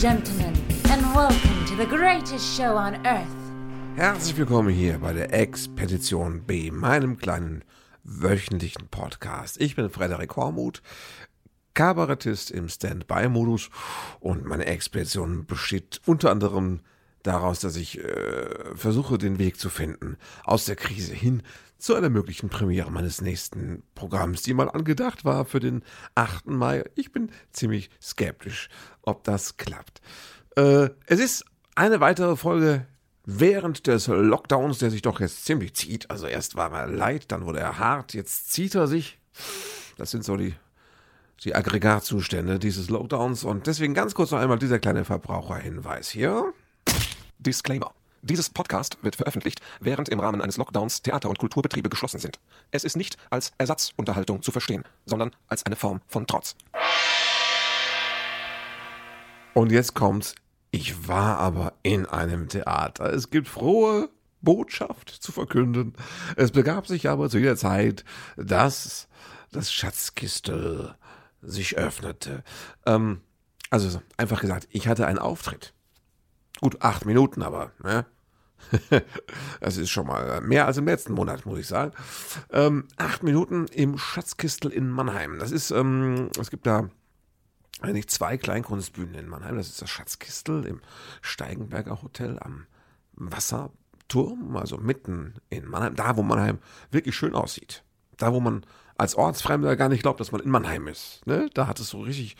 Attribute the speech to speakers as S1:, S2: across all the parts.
S1: gentlemen, and welcome to the greatest show on earth.
S2: Herzlich willkommen hier bei der Expedition B, meinem kleinen wöchentlichen Podcast. Ich bin Frederik Hormuth, Kabarettist im Stand-by-Modus und meine Expedition besteht unter anderem daraus, dass ich äh, versuche, den Weg zu finden aus der Krise hin zu einer möglichen Premiere meines nächsten Programms, die mal angedacht war für den 8. Mai. Ich bin ziemlich skeptisch, ob das klappt. Äh, es ist eine weitere Folge während des Lockdowns, der sich doch jetzt ziemlich zieht. Also erst war er leid, dann wurde er hart, jetzt zieht er sich. Das sind so die, die Aggregatzustände dieses Lockdowns. Und deswegen ganz kurz noch einmal dieser kleine Verbraucherhinweis hier.
S3: Disclaimer. Dieses Podcast wird veröffentlicht, während im Rahmen eines Lockdowns Theater- und Kulturbetriebe geschlossen sind. Es ist nicht als Ersatzunterhaltung zu verstehen, sondern als eine Form von Trotz.
S2: Und jetzt kommt's. Ich war aber in einem Theater. Es gibt frohe Botschaft zu verkünden. Es begab sich aber zu jeder Zeit, dass das Schatzkistel sich öffnete. Ähm, also einfach gesagt, ich hatte einen Auftritt. Gut, acht Minuten, aber ne? das ist schon mal mehr als im letzten Monat, muss ich sagen. Ähm, acht Minuten im Schatzkistel in Mannheim. Das ist, ähm, es gibt da eigentlich zwei Kleinkunstbühnen in Mannheim. Das ist das Schatzkistel im Steigenberger Hotel am Wasserturm, also mitten in Mannheim, da wo Mannheim wirklich schön aussieht. Da wo man als Ortsfremder gar nicht glaubt, dass man in Mannheim ist. Ne? Da hat es so richtig,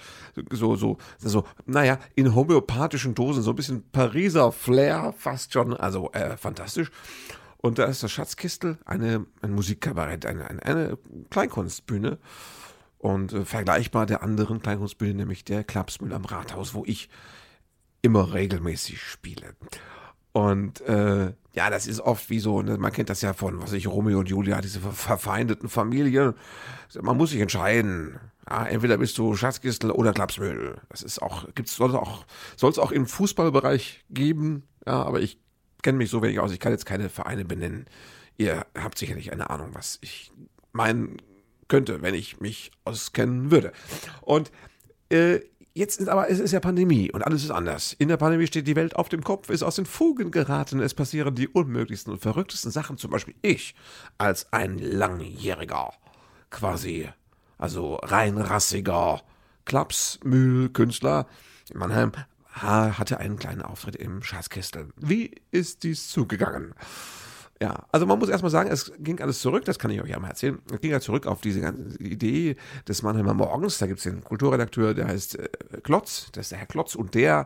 S2: so, so, so, naja, in homöopathischen Dosen, so ein bisschen Pariser Flair fast schon, also äh, fantastisch. Und da ist das Schatzkistel, eine, ein Musikkabarett, eine, eine, eine Kleinkunstbühne und äh, vergleichbar der anderen Kleinkunstbühne, nämlich der Klapsmühl am Rathaus, wo ich immer regelmäßig spiele. Und äh, ja, das ist oft wie so, ne, man kennt das ja von, was ich, Romeo und Julia, diese verfeindeten Familien. Man muss sich entscheiden. Ja, entweder bist du Schatzkistel oder Klapsmühl. Das ist auch, gibt's, soll es auch, auch im Fußballbereich geben. Ja, aber ich kenne mich so wenig aus. Ich kann jetzt keine Vereine benennen. Ihr habt sicherlich eine Ahnung, was ich meinen könnte, wenn ich mich auskennen würde. Und äh, Jetzt ist aber, es ist ja Pandemie und alles ist anders. In der Pandemie steht die Welt auf dem Kopf, ist aus den Fugen geraten. Es passieren die unmöglichsten und verrücktesten Sachen. Zum Beispiel ich als ein langjähriger, quasi, also reinrassiger Klapsmühlkünstler in Mannheim hatte einen kleinen Auftritt im Schatzkistel. Wie ist dies zugegangen? Ja, also man muss erstmal sagen, es ging alles zurück, das kann ich euch ja mal erzählen. Es ging ja zurück auf diese ganze Idee des Mannheimer Morgens. Da gibt es den Kulturredakteur, der heißt äh, Klotz, das ist der Herr Klotz und der,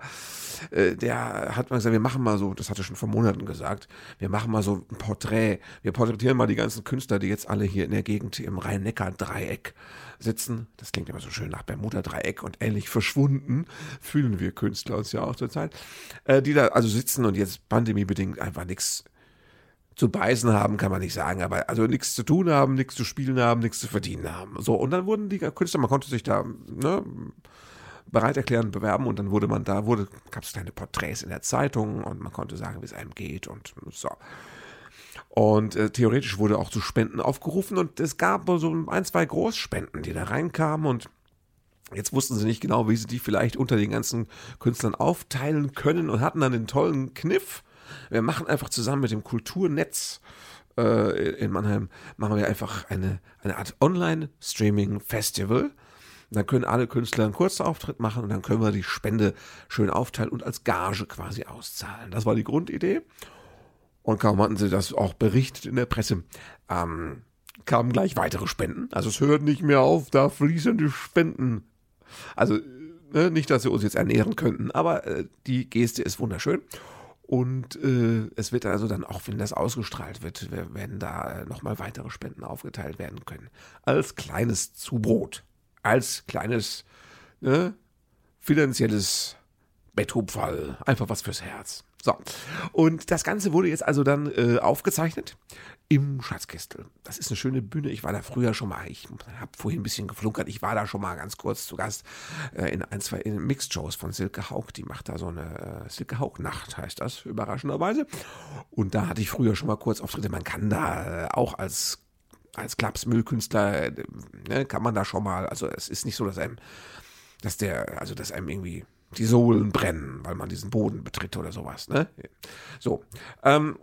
S2: äh, der hat mal gesagt, wir machen mal so, das hatte er schon vor Monaten gesagt, wir machen mal so ein Porträt. Wir porträtieren mal die ganzen Künstler, die jetzt alle hier in der Gegend im Rhein-Neckar-Dreieck sitzen. Das klingt immer so schön nach Bermuda-Dreieck und ähnlich verschwunden, fühlen wir Künstler uns ja auch zurzeit, äh, die da also sitzen und jetzt pandemiebedingt einfach nichts zu beißen haben, kann man nicht sagen, aber also nichts zu tun haben, nichts zu spielen haben, nichts zu verdienen haben. So, und dann wurden die Künstler, man konnte sich da ne, bereit erklären, bewerben und dann wurde man da, wurde, gab es kleine Porträts in der Zeitung und man konnte sagen, wie es einem geht und so. Und äh, theoretisch wurde auch zu Spenden aufgerufen und es gab so ein, zwei Großspenden, die da reinkamen und Jetzt wussten sie nicht genau, wie sie die vielleicht unter den ganzen Künstlern aufteilen können und hatten dann den tollen Kniff, wir machen einfach zusammen mit dem Kulturnetz äh, in Mannheim, machen wir einfach eine, eine Art Online-Streaming-Festival. Dann können alle Künstler einen Kurzauftritt machen und dann können wir die Spende schön aufteilen und als Gage quasi auszahlen. Das war die Grundidee. Und kaum hatten sie das auch berichtet in der Presse, ähm, kamen gleich weitere Spenden. Also es hört nicht mehr auf, da fließen die Spenden. Also ne, nicht, dass sie uns jetzt ernähren könnten, aber äh, die Geste ist wunderschön. Und äh, es wird also dann auch, wenn das ausgestrahlt wird, werden da äh, nochmal weitere Spenden aufgeteilt werden können. Als kleines Zubrot. Als kleines ne, finanzielles Betthupferl. Einfach was fürs Herz. So. Und das Ganze wurde jetzt also dann äh, aufgezeichnet im Schatzkistel. Das ist eine schöne Bühne. Ich war da früher schon mal, ich habe vorhin ein bisschen geflunkert, ich war da schon mal ganz kurz zu Gast äh, in ein, zwei Mixed-Shows von Silke Haug. Die macht da so eine äh, Silke Haug-Nacht, heißt das, überraschenderweise. Und da hatte ich früher schon mal kurz Auftritte. Man kann da äh, auch als als Klapsmüllkünstler, äh, ne, kann man da schon mal, also es ist nicht so, dass einem, dass der, also dass einem irgendwie die Sohlen brennen, weil man diesen Boden betritt oder sowas. Ne? So, ähm,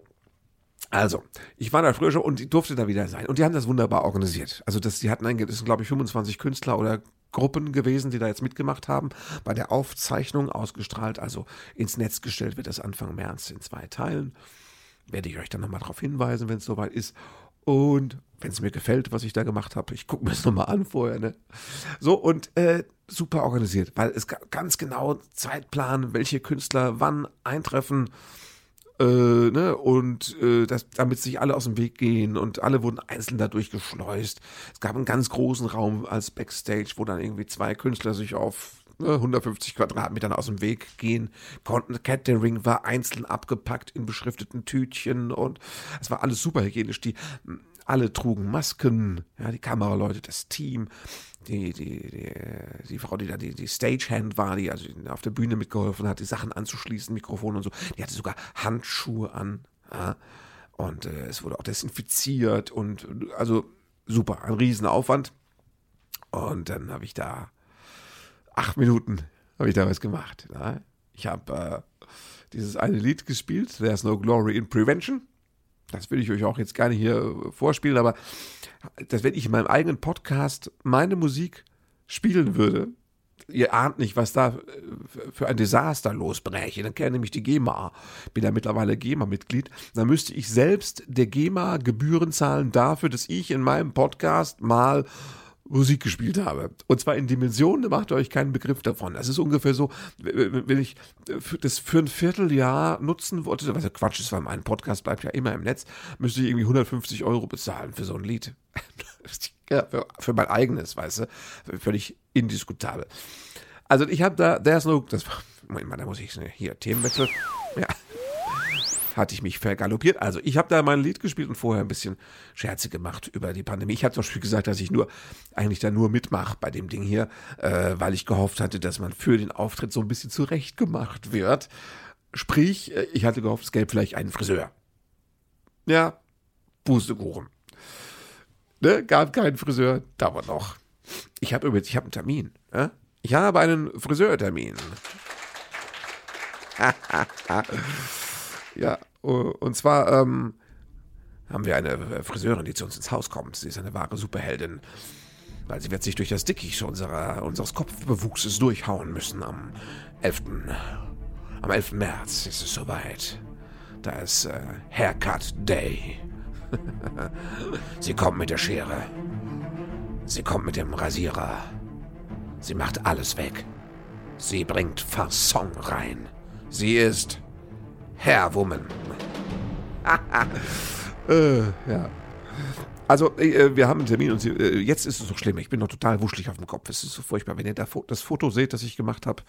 S2: also, ich war da früher schon und durfte da wieder sein. Und die haben das wunderbar organisiert. Also, das, die hatten eigentlich, das sind, glaube ich, 25 Künstler oder Gruppen gewesen, die da jetzt mitgemacht haben. Bei der Aufzeichnung ausgestrahlt, also ins Netz gestellt wird das Anfang März in zwei Teilen. Werde ich euch dann nochmal darauf hinweisen, wenn es soweit ist. Und wenn es mir gefällt, was ich da gemacht habe, ich gucke mir es nochmal an vorher. Ne? So, und äh, super organisiert, weil es ganz genau Zeitplan, welche Künstler wann eintreffen äh, ne, und äh, das, damit sich alle aus dem Weg gehen und alle wurden einzeln dadurch geschleust. Es gab einen ganz großen Raum als Backstage, wo dann irgendwie zwei Künstler sich auf 150 ne, Quadratmetern aus dem Weg gehen konnten. Catering war einzeln abgepackt in beschrifteten Tütchen und es war alles super hygienisch. Die alle trugen Masken, ja, die Kameraleute, das Team die, die, die, die Frau, die da die, die Stagehand war, die also auf der Bühne mitgeholfen hat, die Sachen anzuschließen, Mikrofon und so, die hatte sogar Handschuhe an. Ja, und äh, es wurde auch desinfiziert und also super, ein Riesenaufwand. Und dann habe ich da acht Minuten habe ich da was gemacht. Ja. Ich habe äh, dieses eine Lied gespielt, There's No Glory in Prevention. Das will ich euch auch jetzt gerne hier vorspielen, aber dass wenn ich in meinem eigenen Podcast meine Musik spielen würde, ihr ahnt nicht, was da für ein Desaster losbräche. Dann käme nämlich die GEMA. Bin ja mittlerweile GEMA-Mitglied. Dann müsste ich selbst der GEMA Gebühren zahlen dafür, dass ich in meinem Podcast mal Musik gespielt habe. Und zwar in Dimensionen, da macht ihr euch keinen Begriff davon. Das ist ungefähr so, wenn ich das für ein Vierteljahr nutzen wollte, was ja Quatsch ist, weil mein Podcast bleibt ja immer im Netz, müsste ich irgendwie 150 Euro bezahlen für so ein Lied. ja, für, für, mein eigenes, weißt du. Völlig indiskutabel. Also ich habe da, there's no, das Moment mal, da muss ich hier Themenwechsel. Ja hatte ich mich vergaloppiert. Also ich habe da mein Lied gespielt und vorher ein bisschen Scherze gemacht über die Pandemie. Ich habe zum Beispiel gesagt, dass ich nur eigentlich da nur mitmache bei dem Ding hier, äh, weil ich gehofft hatte, dass man für den Auftritt so ein bisschen zurechtgemacht wird. Sprich, äh, ich hatte gehofft, es gäbe vielleicht einen Friseur. Ja, Pustekuchen. Ne, gab keinen Friseur, da war noch. Ich habe übrigens, ich habe einen Termin. Ja? Ich habe einen Friseurtermin. Ja, und zwar ähm, haben wir eine Friseurin, die zu uns ins Haus kommt. Sie ist eine wahre Superheldin, weil sie wird sich durch das Dickicht unserer, unseres Kopfbewuchses durchhauen müssen am 11. Am 11. März ist es soweit. Da ist äh, Haircut Day. sie kommt mit der Schere. Sie kommt mit dem Rasierer. Sie macht alles weg. Sie bringt Fasson rein. Sie ist Herr Woman. äh, ja. Also, äh, wir haben einen Termin und sie, äh, jetzt ist es so schlimm. Ich bin noch total wuschelig auf dem Kopf. Es ist so furchtbar. Wenn ihr da das Foto seht, das ich gemacht habe,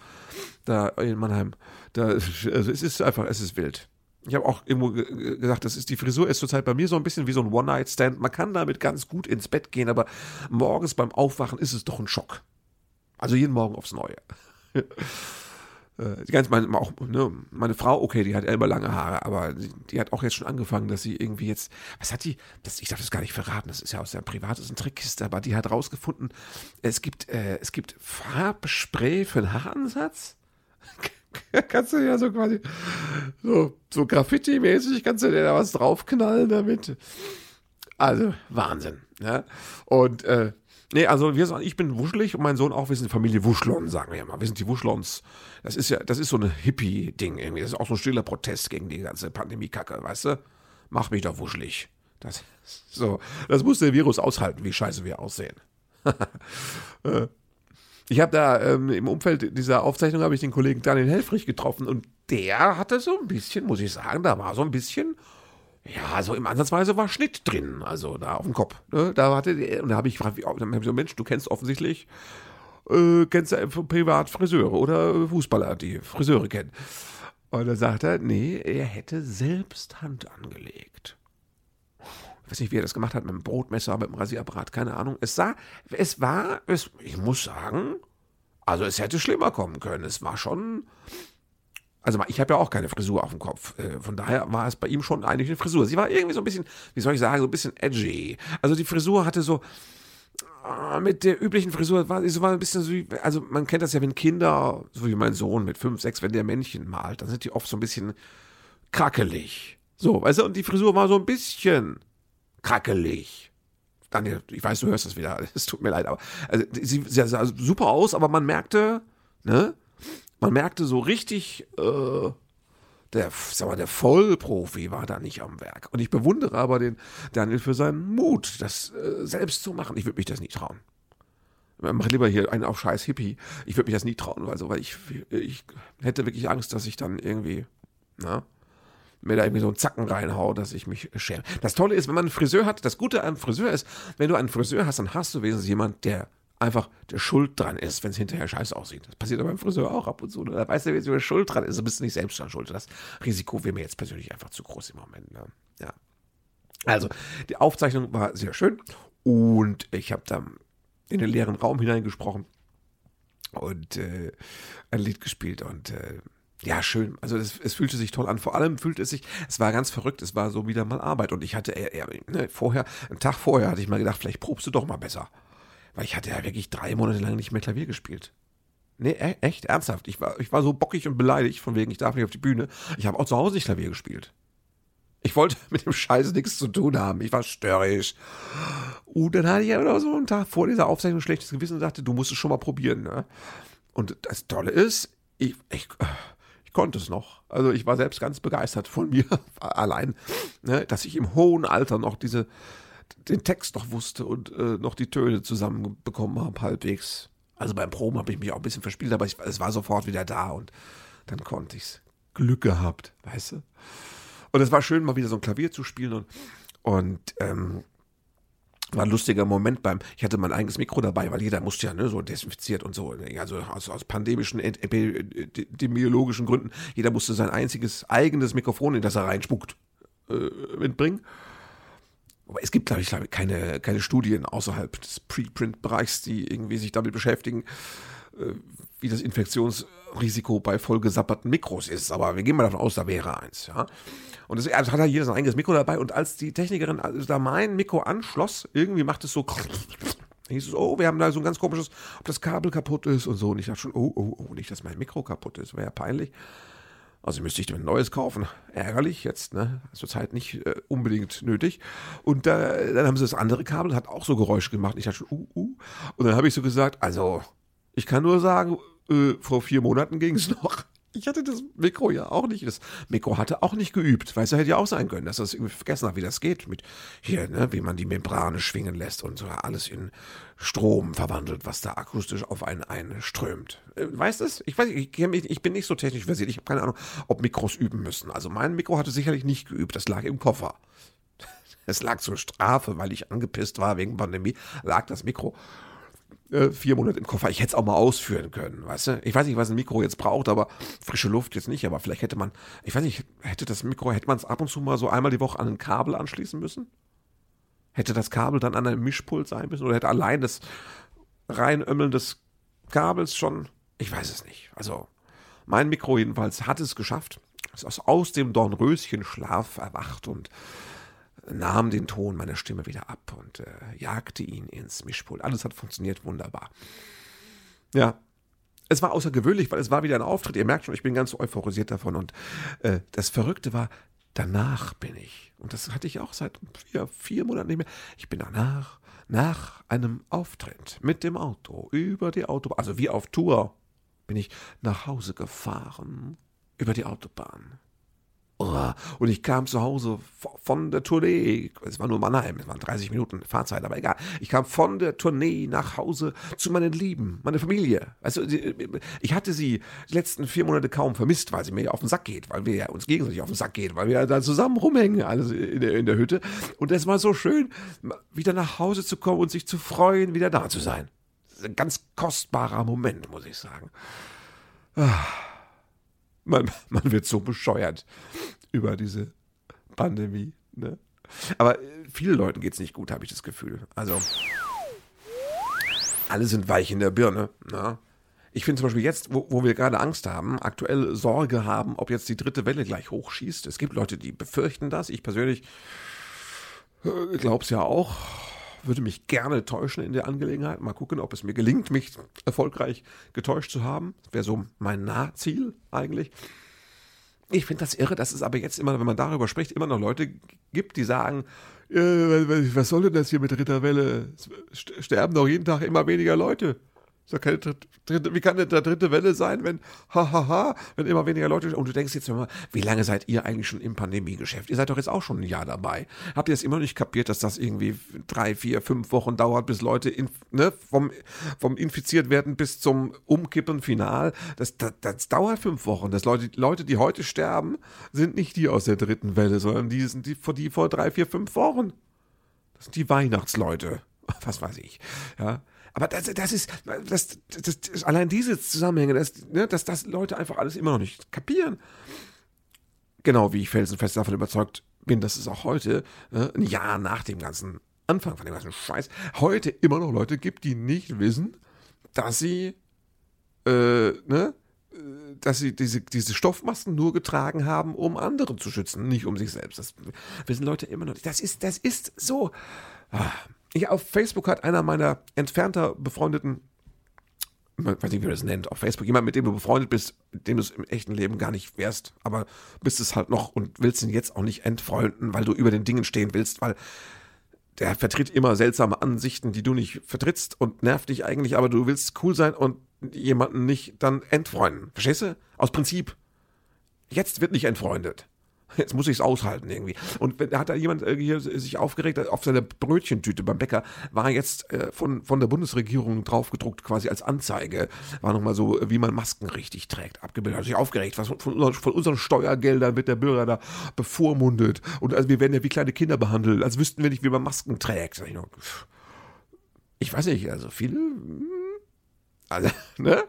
S2: da in Mannheim, da, also es ist einfach, es ist wild. Ich habe auch irgendwo gesagt, das ist die Frisur ist zurzeit bei mir so ein bisschen wie so ein One-Night-Stand. Man kann damit ganz gut ins Bett gehen, aber morgens beim Aufwachen ist es doch ein Schock. Also jeden Morgen aufs Neue. äh, ganz meine, auch, ne, meine Frau, okay, die hat immer lange Haare, aber die, die, hat auch jetzt schon angefangen, dass sie irgendwie jetzt, was hat die, das, ich darf das gar nicht verraten, das ist ja aus der privatesten Trickkiste, aber die hat rausgefunden, es gibt, äh, es gibt Farbspray für den Haaransatz. kannst du ja so quasi, so, so Graffiti-mäßig kannst du dir da was draufknallen damit. Also, Wahnsinn, ja. Und, äh, Nee, also wir ich bin wuschelig und mein Sohn auch, wir sind Familie Wuschlon, sagen wir mal. Wir sind die Wuschlons. Das ist ja, das ist so ein Hippie-Ding irgendwie. Das ist auch so ein stiller Protest gegen die ganze Pandemie-Kacke, weißt du? Mach mich doch wuschelig. Das, so, das muss der Virus aushalten, wie scheiße wir aussehen. Äh, ich habe da ähm, im Umfeld dieser Aufzeichnung habe ich den Kollegen Daniel Helfrich getroffen und der hatte so ein bisschen, muss ich sagen, da war so ein bisschen ja, so im Ansatzweise war Schnitt drin, also da auf dem Kopf. Ne? Da hatte und da habe ich hab ich so, Mensch, du kennst offensichtlich, äh, kennst du privat Friseure oder Fußballer, die Friseure kennen. Und dann sagt er, nee, er hätte selbst Hand angelegt. Ich weiß nicht, wie er das gemacht hat, mit dem Brotmesser, mit dem Rasierapparat, keine Ahnung. Es sah, es war, es, ich muss sagen, also es hätte schlimmer kommen können. Es war schon, also ich habe ja auch keine Frisur auf dem Kopf. Äh, von daher war es bei ihm schon eigentlich eine Frisur. Sie war irgendwie so ein bisschen, wie soll ich sagen, so ein bisschen edgy. Also die Frisur hatte so, ah, mit der üblichen Frisur war, es war ein bisschen so, wie- also man kennt das ja, wenn Kinder, so wie mein Sohn mit fünf, sechs, wenn der Männchen malt, dann sind die oft so ein bisschen krackelig. So, weißt du, und die Frisur war so ein bisschen krackelig. Daniel, ich weiß, du hörst das wieder, es tut mir leid, aber also, sie, sie sah super aus, aber man merkte, ne, man merkte so richtig, äh, der, sag mal, der Vollprofi war da nicht am Werk. Und ich bewundere aber den Daniel für seinen Mut, das äh, selbst zu machen. Ich würde mich das nicht trauen. Mach lieber hier einen auf scheiß Hippie. Ich würde mich das nie trauen, weil, so, weil ich, ich hätte wirklich Angst, dass ich dann irgendwie, na, mir da irgendwie so einen Zacken reinhau, dass ich mich schäme. Das Tolle ist, wenn man einen Friseur hat, das Gute am Friseur ist, wenn du einen Friseur hast, dann hast du wenigstens jemand, der einfach der Schuld dran ist, wenn es hinterher scheiße aussieht. Das passiert aber beim Friseur auch ab und zu. ne? Da weißt du, wer schuld dran ist. Du bist nicht selbst dran schuld. Das Risiko wäre mir jetzt persönlich einfach zu groß im Moment. Ne? Ja. Also, die Aufzeichnung war sehr schön und ich habe dann in den leeren Raum hineingesprochen und äh, ein Lied gespielt und äh, ja, schön. Also es, es fühlte sich toll an. Vor allem fühlte es sich, es war ganz verrückt, es war so wieder mal Arbeit. Und ich hatte äh, äh, ne, vorher, einen Tag vorher hatte ich mal gedacht, vielleicht probst du doch mal besser. Weil ich hatte ja wirklich drei Monate lang nicht mehr Klavier gespielt. Nee, e echt, ernsthaft. Ich war, ich war so bockig und beleidigt, von wegen, ich darf nicht auf die Bühne. Ich habe auch zu Hause nicht Klavier gespielt. Ich wollte mit dem Scheiß nichts zu tun haben. Ich war störrisch. Und dann hatte ich aber noch so einen Tag vor dieser Aufzeichnung ein schlechtes Gewissen und dachte, du musst es schon mal probieren. Ne? Und das Tolle ist, ich, ich, ich konnte es noch. Also ich war selbst ganz begeistert von mir allein, ne, dass ich im hohen Alter noch diese, den Text noch wusste und äh, noch die Töne zusammenbekommen habe, halbwegs. Also beim Proben habe ich mich auch ein bisschen verspielt, aber ich, es war sofort wieder da und dann konnte ich's. Glück gehabt, weißt du? Und es war schön, mal wieder so ein Klavier zu spielen und, und ähm, war ein lustiger Moment beim, ich hatte mein eigenes Mikro dabei, weil jeder musste ja ne, so desinfiziert und so, also aus, aus pandemischen, ep- epidemiologischen Gründen, jeder musste sein einziges eigenes Mikrofon, in das er reinspuckt, äh, mitbringen. Aber es gibt, glaube ich, glaube keine, keine Studien außerhalb des Preprint-Bereichs, die irgendwie sich damit beschäftigen, äh, wie das Infektionsrisiko bei vollgesapperten Mikros ist. Aber wir gehen mal davon aus, da wäre eins, ja. Und es also hat ja jeder sein eigenes Mikro dabei. Und als die Technikerin also da mein Mikro anschloss, irgendwie macht es so, hieß es, oh, wir haben da so ein ganz komisches, ob das Kabel kaputt ist und so. Und ich dachte schon, oh, oh, oh, nicht, dass mein Mikro kaputt ist, wäre ja peinlich. Also müsste ich ein neues kaufen. Ärgerlich jetzt, ne? Zurzeit nicht äh, unbedingt nötig. Und äh, dann haben sie das andere Kabel, hat auch so Geräusche gemacht. Ich dachte schon, uh, uh. Und dann habe ich so gesagt, also, ich kann nur sagen, äh, vor vier Monaten ging es noch. Ich hatte das Mikro ja auch nicht. Das Mikro hatte auch nicht geübt. Weißt du, hätte ja auch sein können, dass das irgendwie vergessen hat, wie das geht. Mit hier, ne, wie man die Membrane schwingen lässt und so alles in Strom verwandelt, was da akustisch auf einen einströmt. Äh, weißt du es? Ich weiß nicht, ich, ich bin nicht so technisch versiert. Ich habe keine Ahnung, ob Mikros üben müssen. Also mein Mikro hatte sicherlich nicht geübt. Das lag im Koffer. Es lag zur Strafe, weil ich angepisst war wegen Pandemie, lag das Mikro äh, vier Monate im Koffer. Ich hätte es auch mal ausführen können, weißt du? Ich weiß nicht, was ein Mikro jetzt braucht, aber frische Luft jetzt nicht. Aber vielleicht hätte man, ich weiß nicht, hätte das Mikro, hätte man es ab und zu mal so einmal die Woche an ein Kabel anschließen müssen? Hätte das Kabel dann an einem Mischpult sein müssen? Oder hätte allein das Reinömmeln des Kabels schon, ich weiß es nicht. Also, mein Mikro jedenfalls hat es geschafft. Es ist aus dem Dornröschenschlaf erwacht und nahm den Ton meiner Stimme wieder ab und äh, jagte ihn ins Mischpult. Alles hat funktioniert wunderbar. Ja, es war außergewöhnlich, weil es war wieder ein Auftritt. Ihr merkt schon, ich bin ganz euphorisiert davon. Und äh, das Verrückte war, danach bin ich, und das hatte ich auch seit vier, vier Monaten nicht mehr, ich bin danach, nach einem Auftritt mit dem Auto über die Autobahn, also wie auf Tour, bin ich nach Hause gefahren über die Autobahn. Und ich kam zu Hause vo- von der Tournee, es war nur Mannheim, es waren 30 Minuten Fahrzeit, aber egal. Ich kam von der Tournee nach Hause zu meinen Lieben, meine Familie. Also ich hatte sie die letzten vier Monate kaum vermisst, weil sie mir auf den Sack geht, weil wir ja uns gegenseitig auf den Sack gehen, weil wir ja da zusammen rumhängen, alles in der, in der Hütte. Und es war so schön, wieder nach Hause zu kommen und sich zu freuen, wieder da zu sein. Das ist ein ganz kostbarer Moment, muss ich sagen. Man, man wird so bescheuert über diese Pandemie. Ne? Aber äh, vielen Leuten geht es nicht gut, habe ich das Gefühl. Also, alle sind weich in der Birne. Ne? Ich finde zum Beispiel jetzt, wo, wo wir gerade Angst haben, aktuell Sorge haben, ob jetzt die dritte Welle gleich hochschießt. Es gibt Leute, die befürchten das. Ich persönlich äh, glaube es ja auch. Würde mich gerne täuschen in der Angelegenheit. Mal gucken, ob es mir gelingt, mich erfolgreich getäuscht zu haben. Wäre so mein Nahziel eigentlich. Ich finde das irre, dass es aber jetzt immer, wenn man darüber spricht, immer noch Leute gibt, die sagen, äh, was soll denn das hier mit dritter Welle? Es sterben doch jeden Tag immer weniger Leute. Ja keine dritte, wie kann denn da dritte Welle sein, wenn, hahaha, ha, ha, wenn immer weniger Leute, und du denkst jetzt immer, wie lange seid ihr eigentlich schon im Pandemiegeschäft? Ihr seid doch jetzt auch schon ein Jahr dabei. Habt ihr es immer nicht kapiert, dass das irgendwie drei, vier, fünf Wochen dauert, bis Leute in, ne, vom, vom infiziert werden bis zum Umkippen final? Das, das, das dauert fünf Wochen. Das Leute, Leute, die heute sterben, sind nicht die aus der dritten Welle, sondern die sind die, die vor drei, vier, fünf Wochen. Das sind die Weihnachtsleute. Was weiß ich. Ja. Aber das, das ist, das, das, das, allein diese Zusammenhänge, dass, ne, dass das Leute einfach alles immer noch nicht kapieren. Genau wie ich felsenfest davon überzeugt bin, dass es auch heute, ne, ein Jahr nach dem ganzen Anfang von dem ganzen Scheiß, heute immer noch Leute gibt, die nicht wissen, dass sie, äh, ne, dass sie diese, diese Stoffmasken nur getragen haben, um andere zu schützen, nicht um sich selbst. Das wissen Leute immer noch nicht. Das ist, das ist so. Ah. Ich, auf Facebook hat einer meiner entfernter befreundeten, ich weiß nicht, wie man das nennt, auf Facebook, jemand, mit dem du befreundet bist, dem du es im echten Leben gar nicht wärst, aber bist es halt noch und willst ihn jetzt auch nicht entfreunden, weil du über den Dingen stehen willst, weil der vertritt immer seltsame Ansichten, die du nicht vertrittst und nervt dich eigentlich, aber du willst cool sein und jemanden nicht dann entfreunden. Verstehst du? Aus Prinzip. Jetzt wird nicht entfreundet. Jetzt muss ich es aushalten irgendwie. Und da hat da jemand äh, hier sich aufgeregt, auf seiner Brötchentüte beim Bäcker war jetzt äh, von, von der Bundesregierung draufgedruckt, quasi als Anzeige, war nochmal so, wie man Masken richtig trägt, abgebildet. Hat sich aufgeregt, was von, von, unseren Steuergeldern wird der Bürger da bevormundet. Und also wir werden ja wie kleine Kinder behandelt, als wüssten wir nicht, wie man Masken trägt. Ich weiß nicht, also viele, hm, also, ne?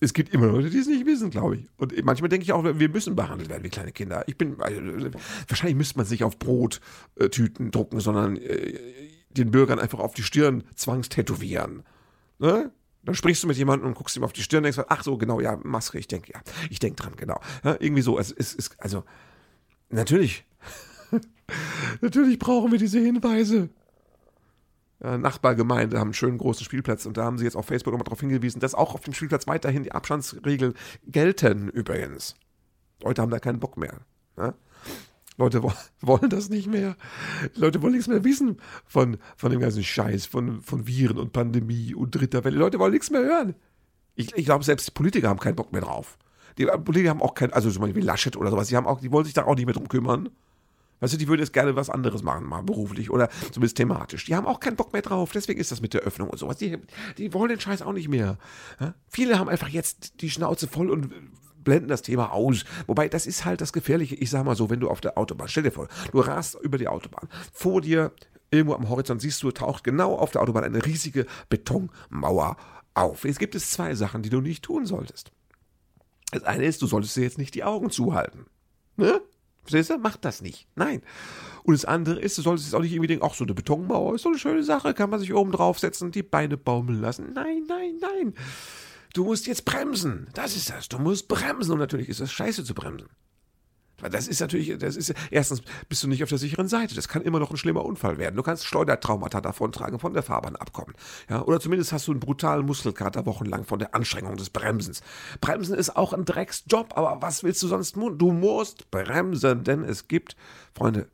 S2: Es gibt immer Leute, die es nicht wissen, glaube ich. Und manchmal denke ich auch, wir müssen behandelt werden wie kleine Kinder. Ich bin, also, wahrscheinlich müsste man sich auf Brottüten drucken, sondern äh, den Bürgern einfach auf die Stirn zwangstätowieren. Ne? Dann sprichst du mit jemandem und guckst ihm auf die Stirn und denkst, ach so, genau, ja, Maske, ich denke, ja, ich denke dran, genau. Ja, irgendwie so, es ist, also, natürlich, natürlich brauchen wir diese Hinweise Nachbargemeinde haben einen schönen großen Spielplatz und da haben sie jetzt auf Facebook nochmal darauf hingewiesen, dass auch auf dem Spielplatz weiterhin die Abstandsregeln gelten übrigens. Leute haben da keinen Bock mehr. Ne? Leute wollen das nicht mehr. Leute wollen nichts mehr wissen von, von dem ganzen Scheiß, von, von Viren und Pandemie und dritter Welle. Leute wollen nichts mehr hören. Ich, ich glaube, selbst die Politiker haben keinen Bock mehr drauf. Die Politiker haben auch keinen, also zum Beispiel Laschet oder sowas, die haben auch, die wollen sich da auch nicht mehr drum kümmern. Weißt du, die würden jetzt gerne was anderes machen, mal beruflich oder zumindest thematisch. Die haben auch keinen Bock mehr drauf. Deswegen ist das mit der Öffnung und sowas. Die, die wollen den Scheiß auch nicht mehr. Ja? Viele haben einfach jetzt die Schnauze voll und blenden das Thema aus. Wobei, das ist halt das Gefährliche. Ich sag mal so, wenn du auf der Autobahn, stell dir vor, du rast über die Autobahn. Vor dir, irgendwo am Horizont, siehst du, taucht genau auf der Autobahn eine riesige Betonmauer auf. Jetzt gibt es zwei Sachen, die du nicht tun solltest. Das eine ist, du solltest dir jetzt nicht die Augen zuhalten. Ne? Verstehst du? Macht das nicht. Nein. Und das andere ist, du solltest jetzt auch nicht irgendwie denken, ach, so eine Betonmauer ist so eine schöne Sache, kann man sich oben draufsetzen und die Beine baumeln lassen. Nein, nein, nein. Du musst jetzt bremsen. Das ist das. Du musst bremsen. Und natürlich ist das scheiße zu bremsen. Das ist natürlich, das ist, erstens bist du nicht auf der sicheren Seite. Das kann immer noch ein schlimmer Unfall werden. Du kannst Schleudertraumata davontragen von der Fahrbahn abkommen. Ja, oder zumindest hast du einen brutalen Muskelkater wochenlang von der Anstrengung des Bremsens. Bremsen ist auch ein Drecksjob, aber was willst du sonst tun? Du musst bremsen, denn es gibt, Freunde,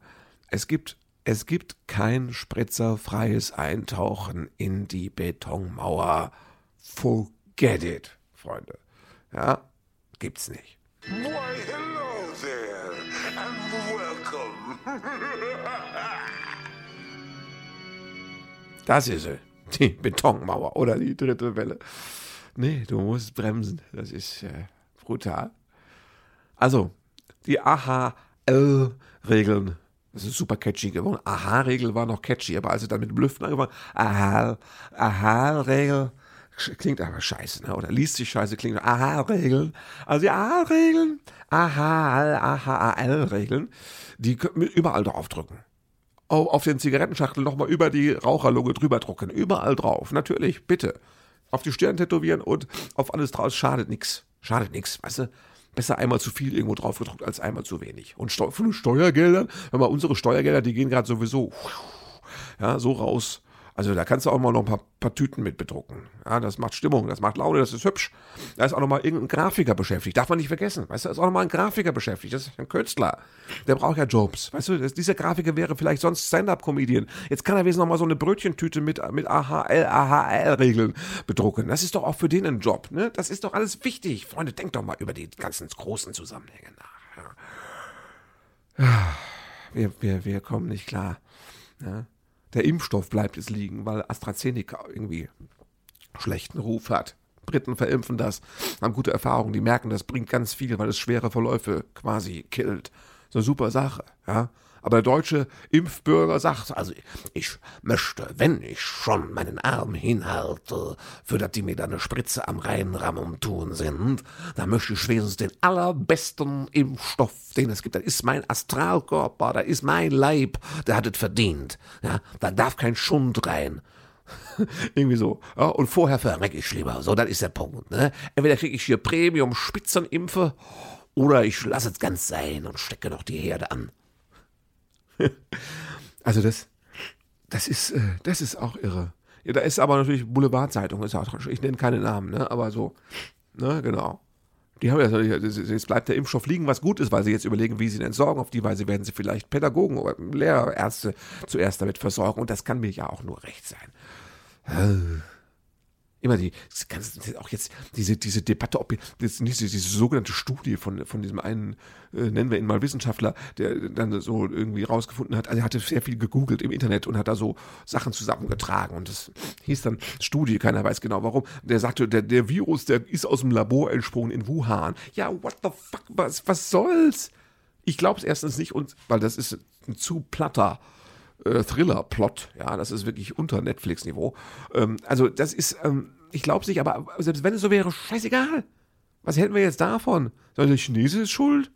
S2: es gibt, es gibt kein spritzerfreies Eintauchen in die Betonmauer. Forget it, Freunde. Ja, gibt's nicht. Why, hello. Das ist sie, die Betonmauer oder die dritte Welle. Nee, du musst bremsen. Das ist äh, brutal. Also, die AHL-Regeln. Das ist super catchy geworden. AHA-Regel war noch catchy, aber als sie dann mit dem Lüften angefangen AHL, AHL-Regel klingt aber scheiße, ne? oder liest sich scheiße, klingt AHA-Regeln. Also die AHA-Regeln, AHA-L-Regeln, die können wir überall draufdrücken. Auf den Zigarettenschachteln nochmal über die Raucherlunge drüber drucken. Überall drauf. Natürlich, bitte. Auf die Stirn tätowieren und auf alles draus. Schadet nix. Schadet nix, weißt du? Besser einmal zu viel irgendwo drauf gedruckt als einmal zu wenig. Und von Steuergeldern, wenn mal unsere Steuergelder, die gehen gerade sowieso Ja, so raus. Also da kannst du auch mal noch ein paar, paar Tüten mit bedrucken. Ja, das macht Stimmung, das macht Laune, das ist hübsch. Da ist auch noch mal irgendein Grafiker beschäftigt. Darf man nicht vergessen. Weißt du, da ist auch noch mal ein Grafiker beschäftigt. Das ist ein Künstler. Der braucht ja Jobs. Weißt du, das, dieser Grafiker wäre vielleicht sonst Stand-Up-Comedian. Jetzt kann er wenigstens noch mal so eine Brötchentüte mit, mit AHL, AHL-Regeln bedrucken. Das ist doch auch für den ein Job. Ne? Das ist doch alles wichtig. Freunde, denkt doch mal über die ganzen großen Zusammenhänge nach. Ja. Wir, wir, wir kommen nicht klar. Ja? Der Impfstoff bleibt es liegen, weil AstraZeneca irgendwie schlechten Ruf hat. Briten verimpfen das, haben gute Erfahrungen, die merken, das bringt ganz viel, weil es schwere Verläufe quasi killt. So super Sache, ja. Aber der deutsche Impfbürger sagt, also ich möchte, wenn ich schon meinen Arm hinhalte, für dass die mir da eine Spritze am Reinrammen tun sind, dann möchte ich wenigstens den allerbesten Impfstoff, den es gibt. Das ist mein Astralkörper, da ist mein Leib, der hat es verdient. Ja, da darf kein Schund rein. Irgendwie so. Ja, und vorher verreck ich lieber. So, das ist der Punkt. Ne? Entweder kriege ich hier Premium-Spitzenimpfe oder ich lasse es ganz sein und stecke noch die Herde an. also das, das ist, äh, das ist auch irre. Ja, da ist aber natürlich Boulevardzeitung. Ich nenne keine Namen, ne? Aber so, ne, genau. Die haben ja, jetzt bleibt der Impfstoff liegen, was gut ist, weil sie jetzt überlegen, wie sie ihn entsorgen. Auf die Weise werden sie vielleicht Pädagogen oder Lehrer, Ärzte zuerst damit versorgen. Und das kann mir ja auch nur recht sein. Immer die, auch jetzt diese, diese Debatte, ob diese, diese sogenannte Studie von, von diesem einen, äh, nennen wir ihn mal Wissenschaftler, der dann so irgendwie rausgefunden hat, also er hatte sehr viel gegoogelt im Internet und hat da so Sachen zusammengetragen und das hieß dann Studie, keiner weiß genau warum. Der sagte, der, der Virus, der ist aus dem Labor entsprungen in Wuhan. Ja, what the fuck, was, was soll's? Ich glaube es erstens nicht, und, weil das ist ein zu platter äh, Thriller-Plot. Ja, das ist wirklich unter Netflix-Niveau. Ähm, also das ist, ähm, ich glaube nicht, aber selbst wenn es so wäre, scheißegal. Was hätten wir jetzt davon? Soll der Chinese ist schuld?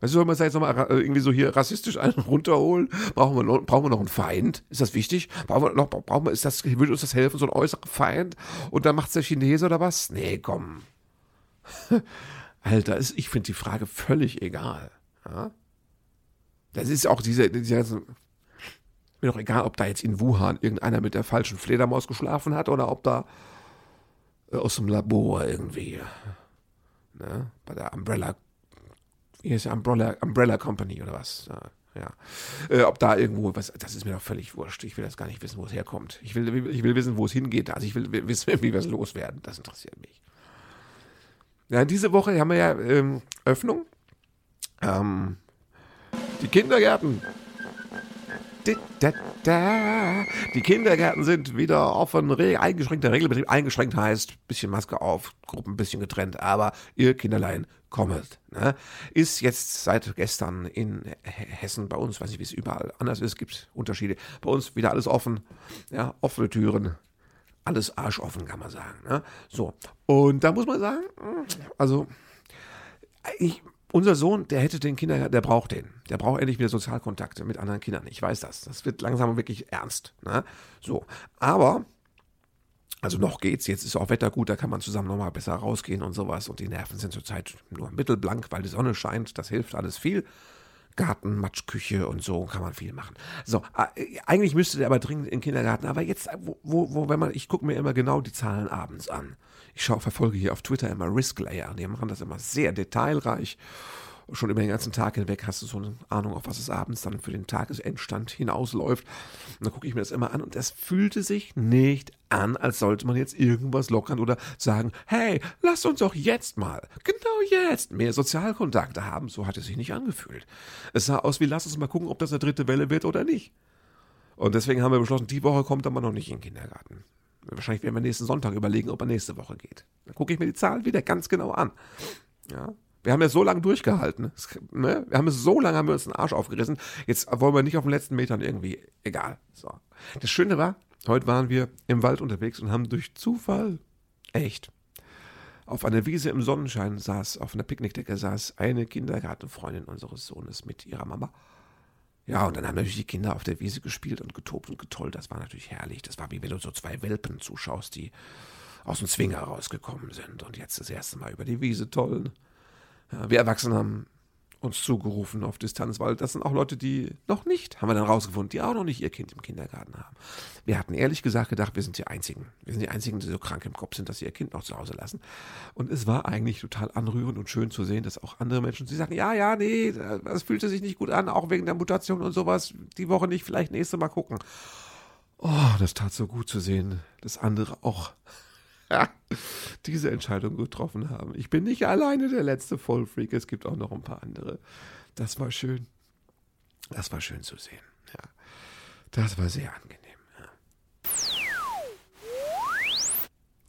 S2: Weißt du, soll man jetzt nochmal äh, irgendwie so hier rassistisch einen runterholen? Brauchen wir, noch, brauchen wir noch einen Feind? Ist das wichtig? Brauchen wir noch, brauchen wir, ist das, würde uns das helfen, so ein äußerer Feind? Und dann macht es der Chinese oder was? Nee, komm. Alter, ist, ich finde die Frage völlig egal. Ja? Das ist auch diese, diese ganzen mir doch egal, ob da jetzt in Wuhan irgendeiner mit der falschen Fledermaus geschlafen hat oder ob da äh, aus dem Labor irgendwie, ne, bei der Umbrella, wie heißt der Umbrella, Umbrella Company oder was, ja. ja. Äh, ob da irgendwo was, das ist mir doch völlig wurscht. Ich will das gar nicht wissen, wo es herkommt. Ich will, ich will wissen, wo es hingeht. Also ich will wissen, wie wir es loswerden. Das interessiert mich. Ja, diese Woche haben wir ja ähm, Öffnung. Ähm, die Kindergärten die Kindergärten sind wieder offen, eingeschränkter Regelbetrieb. Eingeschränkt heißt, bisschen Maske auf, Gruppen ein bisschen getrennt, aber ihr Kinderlein kommet. Ne? Ist jetzt seit gestern in Hessen bei uns, weiß ich, wie es überall anders ist, gibt Unterschiede. Bei uns wieder alles offen, ja, offene Türen, alles arschoffen, kann man sagen. Ne? So, und da muss man sagen, also ich unser Sohn, der hätte den Kindergarten, der braucht den. Der braucht endlich wieder Sozialkontakte mit anderen Kindern. Ich weiß das. Das wird langsam wirklich ernst. Ne? So. Aber, also noch geht's. Jetzt ist auch Wetter gut, da kann man zusammen nochmal besser rausgehen und sowas. Und die Nerven sind zurzeit nur mittelblank, weil die Sonne scheint. Das hilft alles viel. Garten, Matschküche und so kann man viel machen. So, eigentlich müsste der aber dringend in den Kindergarten, aber jetzt, wo, wo, wenn man, ich gucke mir immer genau die Zahlen abends an ich schaue, verfolge hier auf Twitter immer Risk Layer. Die machen das immer sehr detailreich. Schon über den ganzen Tag hinweg hast du so eine Ahnung, auf was es abends dann für den Tagesendstand hinausläuft. Und dann gucke ich mir das immer an und es fühlte sich nicht an, als sollte man jetzt irgendwas lockern oder sagen, hey, lass uns doch jetzt mal, genau jetzt, mehr Sozialkontakte haben. So hat es sich nicht angefühlt. Es sah aus wie, lass uns mal gucken, ob das eine dritte Welle wird oder nicht. Und deswegen haben wir beschlossen, die Woche kommt aber noch nicht in den Kindergarten. Wahrscheinlich werden wir nächsten Sonntag überlegen, ob er nächste Woche geht. Dann gucke ich mir die Zahlen wieder ganz genau an. Ja. Wir haben ja so lange durchgehalten. Ne? Wir haben es so lange haben wir uns den Arsch aufgerissen. Jetzt wollen wir nicht auf den letzten Metern irgendwie. Egal. So. Das Schöne war, heute waren wir im Wald unterwegs und haben durch Zufall, echt, auf einer Wiese im Sonnenschein saß, auf einer Picknickdecke saß eine Kindergartenfreundin unseres Sohnes mit ihrer Mama. Ja, und dann haben natürlich die Kinder auf der Wiese gespielt und getobt und getollt. Das war natürlich herrlich. Das war wie wenn du so zwei Welpen zuschaust, die aus dem Zwinger rausgekommen sind und jetzt das erste Mal über die Wiese tollen. Wir Erwachsenen haben uns zugerufen auf Distanz, weil das sind auch Leute, die noch nicht, haben wir dann rausgefunden, die auch noch nicht ihr Kind im Kindergarten haben. Wir hatten ehrlich gesagt gedacht, wir sind die Einzigen. Wir sind die Einzigen, die so krank im Kopf sind, dass sie ihr Kind noch zu Hause lassen. Und es war eigentlich total anrührend und schön zu sehen, dass auch andere Menschen, sie sagen, ja, ja, nee, das fühlte sich nicht gut an, auch wegen der Mutation und sowas. Die Woche nicht, vielleicht nächste Mal gucken. Oh, das tat so gut zu sehen, dass andere auch diese Entscheidung getroffen haben. Ich bin nicht alleine der letzte Vollfreak, es gibt auch noch ein paar andere. Das war schön. Das war schön zu sehen. Ja. Das war sehr angenehm.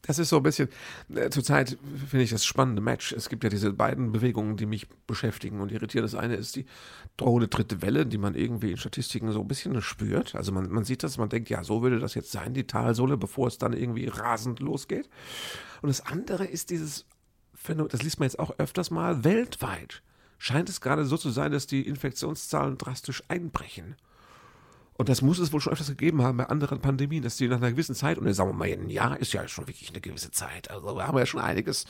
S2: Das ist so ein bisschen, äh, zurzeit finde ich das spannende Match. Es gibt ja diese beiden Bewegungen, die mich beschäftigen und irritieren. Das eine ist die drohende dritte Welle, die man irgendwie in Statistiken so ein bisschen spürt. Also man, man sieht das, man denkt, ja, so würde das jetzt sein, die Talsohle, bevor es dann irgendwie rasend losgeht. Und das andere ist dieses Phänomen, das liest man jetzt auch öfters mal, weltweit scheint es gerade so zu sein, dass die Infektionszahlen drastisch einbrechen. Und das muss es wohl schon öfters gegeben haben bei anderen Pandemien, dass die nach einer gewissen Zeit, und dann sagen wir mal, ein Jahr ist ja schon wirklich eine gewisse Zeit. Also wir haben ja schon einiges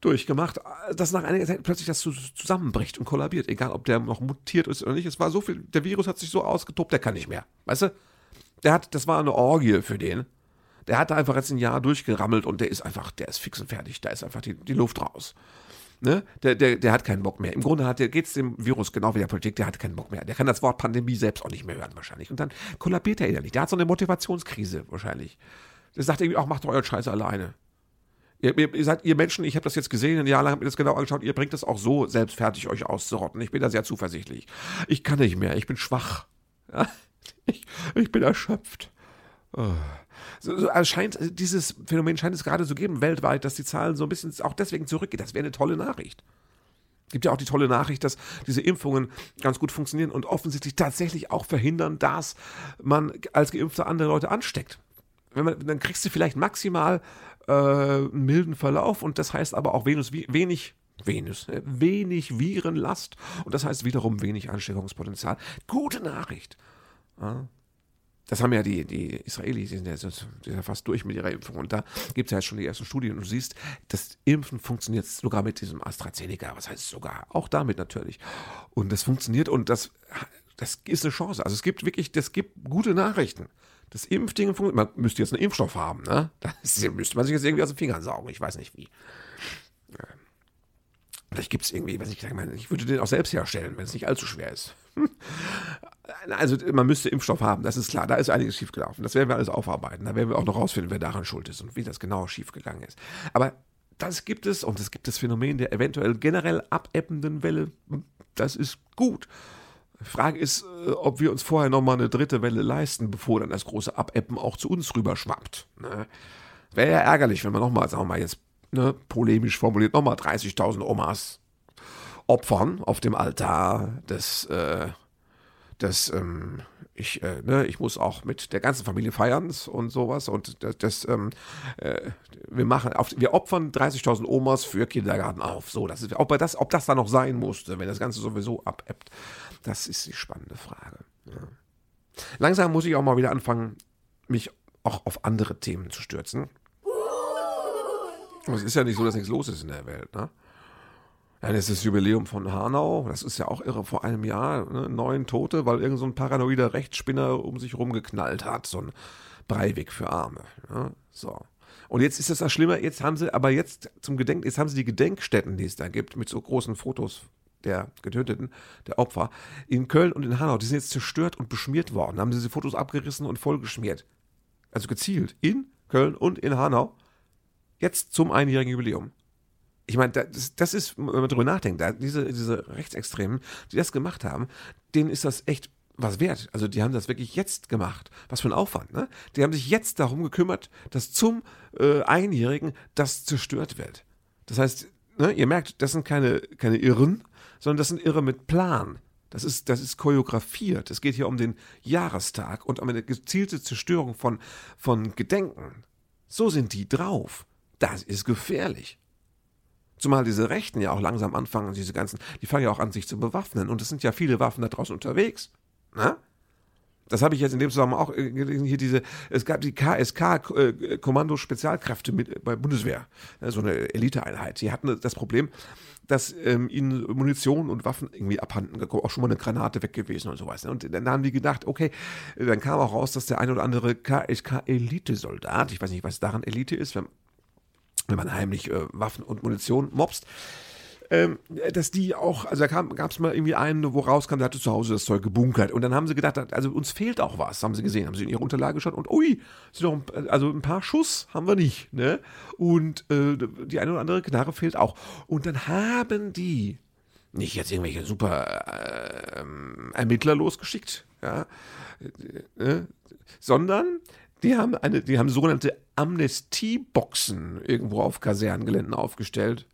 S2: durchgemacht, dass nach einiger Zeit plötzlich das zusammenbricht und kollabiert, egal ob der noch mutiert ist oder nicht. Es war so viel, der Virus hat sich so ausgetobt, der kann nicht mehr. Weißt du? Der hat, das war eine Orgie für den. Der hat da einfach jetzt ein Jahr durchgerammelt und der ist einfach, der ist fix und fertig. Da ist einfach die, die Luft raus. Ne? Der, der, der hat keinen Bock mehr. Im Grunde geht es dem Virus genau wie der Politik, der hat keinen Bock mehr. Der kann das Wort Pandemie selbst auch nicht mehr hören wahrscheinlich. Und dann kollabiert er innerlich. Der hat so eine Motivationskrise wahrscheinlich. Der sagt irgendwie auch, macht doch euren Scheiß alleine. Ihr, ihr, ihr, seid, ihr Menschen, ich habe das jetzt gesehen, ein Jahr lang habt ihr das genau angeschaut, ihr bringt das auch so selbst fertig, euch auszurotten. Ich bin da sehr zuversichtlich. Ich kann nicht mehr, ich bin schwach. Ja? Ich, ich bin erschöpft. Oh. So, so also scheint, dieses Phänomen scheint es gerade zu geben, weltweit, dass die Zahlen so ein bisschen auch deswegen zurückgehen. Das wäre eine tolle Nachricht. Es gibt ja auch die tolle Nachricht, dass diese Impfungen ganz gut funktionieren und offensichtlich tatsächlich auch verhindern, dass man als Geimpfter andere Leute ansteckt. Wenn man, dann kriegst du vielleicht maximal äh, einen milden Verlauf und das heißt aber auch wenig, wenig Venus, äh, wenig Virenlast und das heißt wiederum wenig Ansteckungspotenzial. Gute Nachricht. Ja das haben ja die, die Israelis, die sind ja, sind ja fast durch mit ihrer Impfung. Und da gibt es ja jetzt schon die ersten Studien. Und du siehst, das Impfen funktioniert sogar mit diesem AstraZeneca. Was heißt sogar? Auch damit natürlich. Und das funktioniert und das, das ist eine Chance. Also es gibt wirklich, das gibt gute Nachrichten. Das Impfding funktioniert. Man müsste jetzt einen Impfstoff haben, ne? Das müsste man sich jetzt irgendwie aus den Fingern saugen. Ich weiß nicht wie. Vielleicht gibt es irgendwie, was ich, ich würde den auch selbst herstellen, wenn es nicht allzu schwer ist. Also man müsste Impfstoff haben, das ist klar. Da ist einiges schiefgelaufen. Das werden wir alles aufarbeiten. Da werden wir auch noch rausfinden, wer daran schuld ist und wie das genau schiefgegangen ist. Aber das gibt es und es gibt das Phänomen der eventuell generell abebbenden Welle. Das ist gut. Frage ist, äh, ob wir uns vorher nochmal eine dritte Welle leisten, bevor dann das große Abebben auch zu uns rüberschwappt. Ne? Wäre ja ärgerlich, wenn wir nochmal, sagen wir mal jetzt ne, polemisch formuliert, nochmal 30.000 Omas opfern auf dem Altar des äh, das, ähm, ich, äh, ne, ich muss auch mit der ganzen Familie feiern und sowas. Und das, das ähm, äh, wir machen, auf, wir opfern 30.000 Omas für Kindergarten auf. So, das ist, ob das, ob das da noch sein musste, wenn das Ganze sowieso abebbt, das ist die spannende Frage. Ja. Langsam muss ich auch mal wieder anfangen, mich auch auf andere Themen zu stürzen. Es ist ja nicht so, dass nichts los ist in der Welt, ne? Ja, das ist das Jubiläum von Hanau. Das ist ja auch irre. Vor einem Jahr ne, neun Tote, weil irgend so ein paranoider Rechtsspinner um sich rumgeknallt hat. So ein Breivik für Arme. Ja, so. Und jetzt ist das das Schlimme. Jetzt haben sie aber jetzt zum Gedenk, jetzt haben sie die Gedenkstätten, die es da gibt, mit so großen Fotos der Getöteten, der Opfer, in Köln und in Hanau. Die sind jetzt zerstört und beschmiert worden. Da haben sie diese Fotos abgerissen und vollgeschmiert. Also gezielt in Köln und in Hanau. Jetzt zum einjährigen Jubiläum ich meine, das, das, ist, wenn man darüber nachdenkt, diese, diese Rechtsextremen, die das gemacht haben, denen ist das echt was wert. Also die haben das wirklich jetzt gemacht. Was für ein Aufwand, ne? Die haben sich jetzt darum gekümmert, dass zum äh, Einjährigen das zerstört wird. Das heißt, ne, ihr merkt, das sind keine, keine Irren, sondern das sind Irre mit Plan. Das ist, das ist choreografiert. Es geht hier um den Jahrestag und um eine gezielte Zerstörung von, von Gedenken. So sind die drauf. Das ist gefährlich. Zumal diese Rechten ja auch langsam anfangen, diese ganzen, die fangen ja auch an, sich zu bewaffnen. Und es sind ja viele Waffen da draußen unterwegs. Na? Ne? Das habe ich jetzt in dem Zusammenhang auch äh, gelesen. Hier diese, es gab die KSK, äh, Kommando Spezialkräfte mit, bei Bundeswehr, so eine Eliteeinheit. Die hatten das Problem, dass ähm, ihnen Munition und Waffen irgendwie abhanden gekommen, auch schon mal eine Granate weg gewesen und sowas. Ne? Und dann haben die gedacht, okay, dann kam auch raus, dass der ein oder andere KSK-Elite-Soldat, ich weiß nicht, was daran Elite ist, wenn, wenn man heimlich äh, Waffen und Munition mobst, ähm, dass die auch, also da gab es mal irgendwie einen, wo rauskam, der hatte zu Hause das Zeug gebunkert. Und dann haben sie gedacht, also uns fehlt auch was, haben sie gesehen, haben sie in ihre Unterlage geschaut und ui, sind noch ein, also ein paar Schuss haben wir nicht, ne? Und äh, die eine oder andere Knarre fehlt auch. Und dann haben die nicht jetzt irgendwelche super äh, Ermittler losgeschickt, ja, äh, äh, sondern die haben eine, die haben sogenannte Amnestieboxen irgendwo auf Kasernengeländen aufgestellt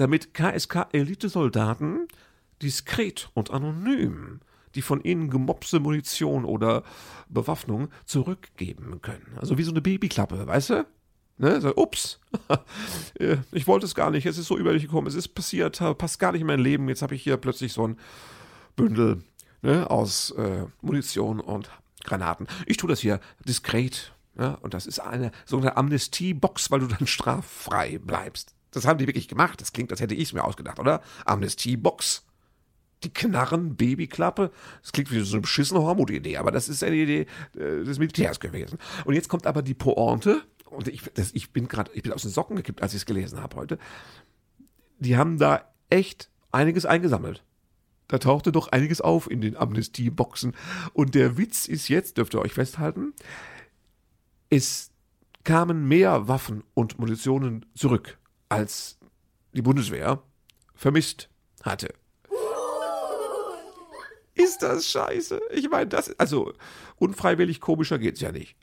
S2: damit KSK-Elitesoldaten diskret und anonym die von ihnen gemobste Munition oder Bewaffnung zurückgeben können. Also wie so eine Babyklappe, weißt du? Ne? So, ups, ich wollte es gar nicht, es ist so über dich gekommen, es ist passiert, passt gar nicht in mein Leben, jetzt habe ich hier plötzlich so ein Bündel ne, aus äh, Munition und Granaten. Ich tue das hier diskret, ja, und das ist eine sogenannte Amnestiebox, weil du dann straffrei bleibst. Das haben die wirklich gemacht. Das klingt, als hätte ich es mir ausgedacht, oder? Amnestiebox. Die Knarren, Babyklappe. Das klingt wie so eine beschissene Hormut-Idee, aber das ist eine Idee äh, des Militärs gewesen. Und jetzt kommt aber die Pointe. Und ich, das, ich bin gerade, ich bin aus den Socken gekippt, als ich es gelesen habe heute. Die haben da echt einiges eingesammelt. Da tauchte doch einiges auf in den Amnestieboxen. Und der Witz ist jetzt, dürft ihr euch festhalten, es kamen mehr Waffen und Munitionen zurück als die Bundeswehr vermisst hatte. Ist das scheiße? Ich meine, das, also unfreiwillig komischer geht's ja nicht.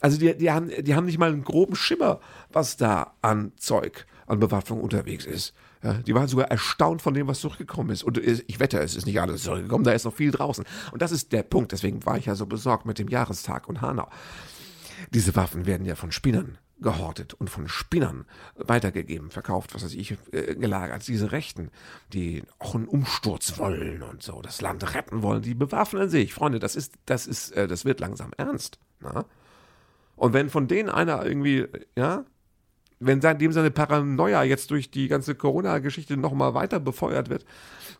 S2: Also die, die, haben, die haben nicht mal einen groben Schimmer, was da an Zeug, an Bewaffnung unterwegs ist. Ja, die waren sogar erstaunt von dem, was zurückgekommen ist. Und ich wette, es ist nicht alles zurückgekommen, da ist noch viel draußen. Und das ist der Punkt, deswegen war ich ja so besorgt mit dem Jahrestag und Hanau. Diese Waffen werden ja von Spinnern gehortet und von Spinnern weitergegeben, verkauft, was weiß ich, äh, gelagert. Diese Rechten, die auch einen Umsturz wollen und so, das Land retten wollen, die bewaffnen sich. Freunde, das ist, das ist, äh, das wird langsam ernst. Na? Und wenn von denen einer irgendwie, ja, wenn dem seine Paranoia jetzt durch die ganze Corona-Geschichte nochmal weiter befeuert wird,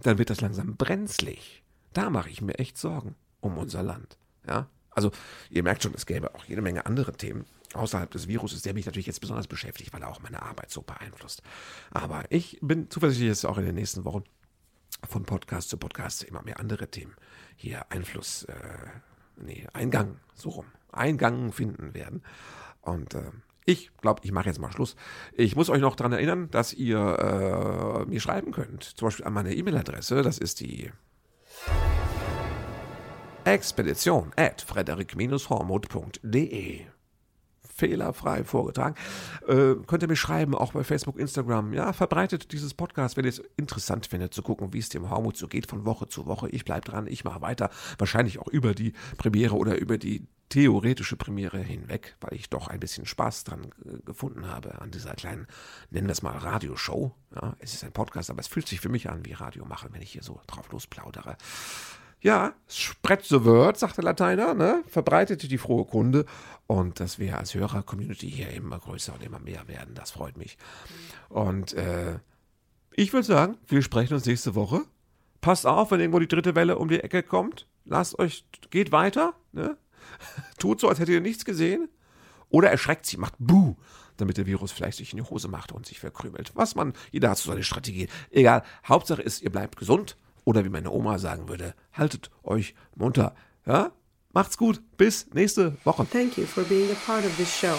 S2: dann wird das langsam brenzlig. Da mache ich mir echt Sorgen um unser Land. Ja, also ihr merkt schon, es gäbe auch jede Menge andere Themen außerhalb des Virus, der mich natürlich jetzt besonders beschäftigt, weil er auch meine Arbeit so beeinflusst. Aber ich bin zuversichtlich, dass auch in den nächsten Wochen von Podcast zu Podcast immer mehr andere Themen hier Einfluss, äh, nee, Eingang, so rum, Eingang finden werden. Und äh, ich glaube, ich mache jetzt mal Schluss. Ich muss euch noch daran erinnern, dass ihr äh, mir schreiben könnt. Zum Beispiel an meine E-Mail-Adresse. Das ist die expedition at frederik-hormuth.de fehlerfrei vorgetragen. Äh, könnt ihr mir schreiben, auch bei Facebook, Instagram. Ja, verbreitet dieses Podcast, wenn ihr es interessant findet, zu gucken, wie es dem Hormut so geht von Woche zu Woche. Ich bleibe dran, ich mache weiter. Wahrscheinlich auch über die Premiere oder über die theoretische Premiere hinweg, weil ich doch ein bisschen Spaß dran äh, gefunden habe an dieser kleinen, nennen wir es mal Radioshow. Ja, es ist ein Podcast, aber es fühlt sich für mich an wie Radio machen, wenn ich hier so drauf losplaudere. Ja, spread the word, sagt der Lateiner, ne? verbreitet die frohe Kunde und dass wir als Hörer-Community hier immer größer und immer mehr werden, das freut mich. Und äh, ich würde sagen, wir sprechen uns nächste Woche. Passt auf, wenn irgendwo die dritte Welle um die Ecke kommt. Lasst euch, geht weiter, ne? tut so, als hättet ihr nichts gesehen. Oder erschreckt sie, macht Buh, damit der Virus vielleicht sich in die Hose macht und sich verkrümelt. Was man, jeder hat so seine Strategie. Egal, Hauptsache ist, ihr bleibt gesund oder wie meine Oma sagen würde, haltet euch munter. Ja? Macht's gut. Bis nächste Woche.
S4: Thank you for being a part of this show.